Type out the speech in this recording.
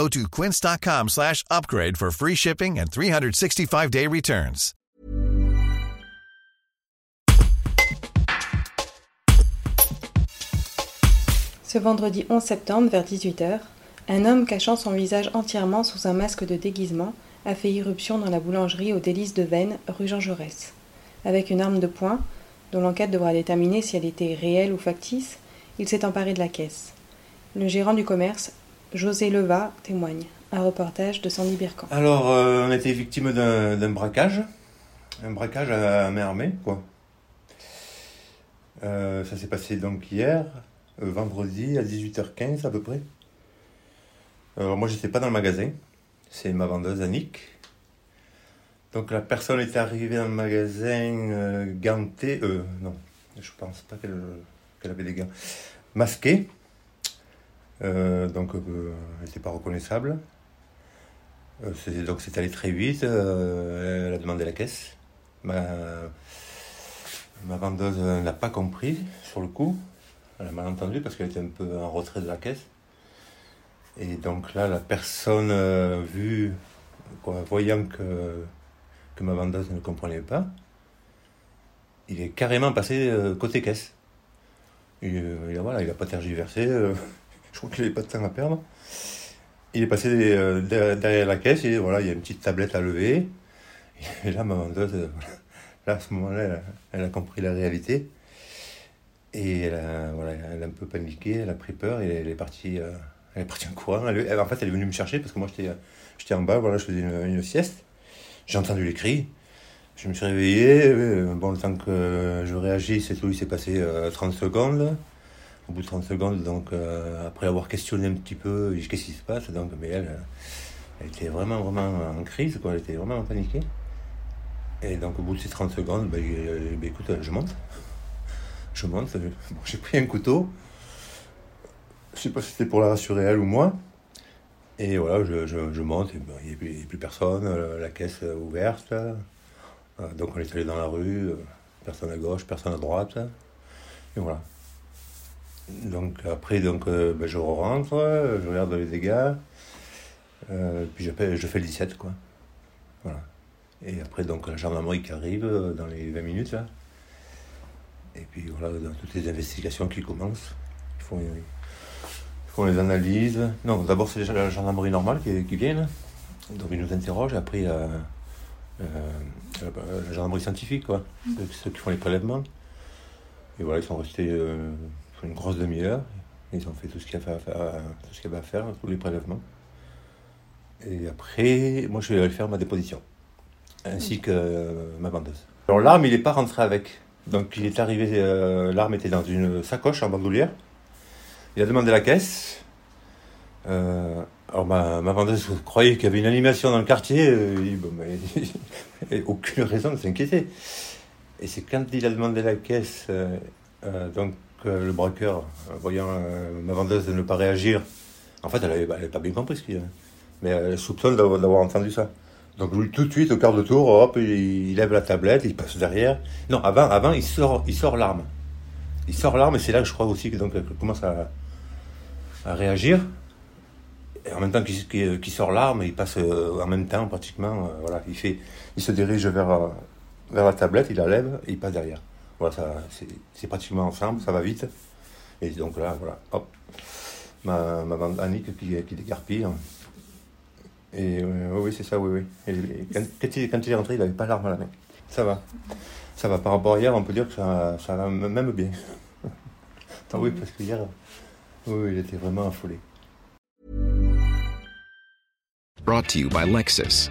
Go to quince.com slash upgrade for free shipping and 365-day returns. Ce vendredi 11 septembre, vers 18h, un homme cachant son visage entièrement sous un masque de déguisement a fait irruption dans la boulangerie aux délices de Vennes, rue Jean Jaurès. Avec une arme de poing, dont l'enquête devra déterminer si elle était réelle ou factice, il s'est emparé de la caisse. Le gérant du commerce, José Leva, témoigne. Un reportage de Sandy Birkan. Alors, euh, on était victime d'un braquage. Un braquage à main armée, quoi. Euh, ça s'est passé donc hier, euh, vendredi à 18h15 à peu près. Alors, moi, j'étais pas dans le magasin. C'est ma vendeuse Annick. Donc, la personne est arrivée dans le magasin gantée. Non, je pense pas qu'elle avait des gants. Masquée. Euh, donc, euh, elle n'était pas reconnaissable. Euh, donc, c'est allé très vite. elle a demandé la caisse. Ma, ma vendeuse n'a pas compris sur le coup. Elle a mal entendu parce qu'elle était un peu en retrait de la caisse. Et donc là, la personne, vu, quoi, voyant que, ma vendeuse ne comprenait pas, il est carrément passé côté caisse. Il voilà, il a pas tergiversé. Je crois qu'il n'avait pas de temps à perdre. Il est passé euh, derrière, la caisse et voilà, il y a une petite tablette à lever. Et là, ma vendeuse, euh, voilà, là, à ce moment-là, elle, a- compris la réalité. Et elle a, voilà, elle un peu paniqué, elle a pris peur et elle est partie, euh, elle est partie en courant. En fait, elle est venue me chercher parce que moi, j'étais, en bas, voilà, je faisais une, sieste. J'ai entendu les cris. Je me suis réveillé. le temps que je réagisse et tout, il s'est passé euh, 30 secondes. Au bout de 30 secondes, donc, euh, après avoir questionné un petit peu, qu'est-ce qui se passe? Donc, Mais elle, euh, elle était vraiment, vraiment en crise, quoi. Elle était vraiment paniquée. Et donc, au bout de ces 30 secondes, ben, écoute, je monte. Je monte. bon, j'ai pris un couteau. Je sais pas si c'était pour la rassurer elle ou moi. Et voilà, je, je, monte, ben, il n'y a, a plus personne, la caisse ouverte. donc on est allé dans la rue, personne à gauche, personne à droite. Et voilà. Donc après, donc, euh, ben, je rentre, je regarde les dégâts, euh, puis je fais le 17, quoi. Voilà. Et après, donc, la gendarmerie qui arrive euh, dans les 20 minutes, là. Et puis voilà, dans toutes les investigations qui commencent, ils font, ils font les analyses. Non, d'abord, c'est déjà la gendarmerie normale qui, qui vient, là. Donc ils nous interrogent, après, la, la gendarmerie scientifique, quoi. Ceux, ceux qui font les prélèvements. Et voilà, ils sont restés euh, une grosse demi-heure. Ils ont fait tout ce qu'il y avait à faire, tout ce qu'il y avait à faire, tous les prélèvements. Et après, moi, je suis allé faire ma déposition, ainsi que euh, ma vendeuse. Alors, l'arme, il n'est pas rentré avec. Donc, il est arrivé, euh, l'arme était dans une sacoche en bandoulière. Il a demandé la caisse. Euh, alors, ma, ma vendeuse croyait qu'il y avait une animation dans le quartier. euh, bon, mais, et aucune raison de s'inquiéter. Et c'est quand il a demandé la caisse, euh, euh, donc euh, le braqueur, euh, voyant euh, ma vendeuse ne pas réagir, en fait, elle n'avait pas bien compris ce qu'il y avait. Mais elle soupçonne d'avoir entendu ça. Donc lui, tout de suite, au quart de tour, hop, il, lève la tablette, il passe derrière. Non, avant, avant il sort il sort l'arme. Il sort l'arme et c'est là que je crois aussi que donc, elle commence à, à réagir. Et en même temps qu'il qu'il sort l'arme, il passe euh, en même temps pratiquement. voilà, il, fait, il se dirige vers, vers la tablette, il la lève et il passe derrière. Voilà, ça, c'est, c'est pratiquement ensemble, ça va vite. Et donc là, voilà, hop, ma, ma bande Annick qui, qui décarpille. Et euh, oui, oui, c'est ça, oui, oui. Et, et quand, quand il, quand il est rentré, il n'avait pas l'arme à la main. Ça va. Ça va. Par rapport à hier, on peut dire que ça, ça va même bien. Ah oui, parce que hier, oui, oui, il était vraiment affolé. Brought to you by Lexus.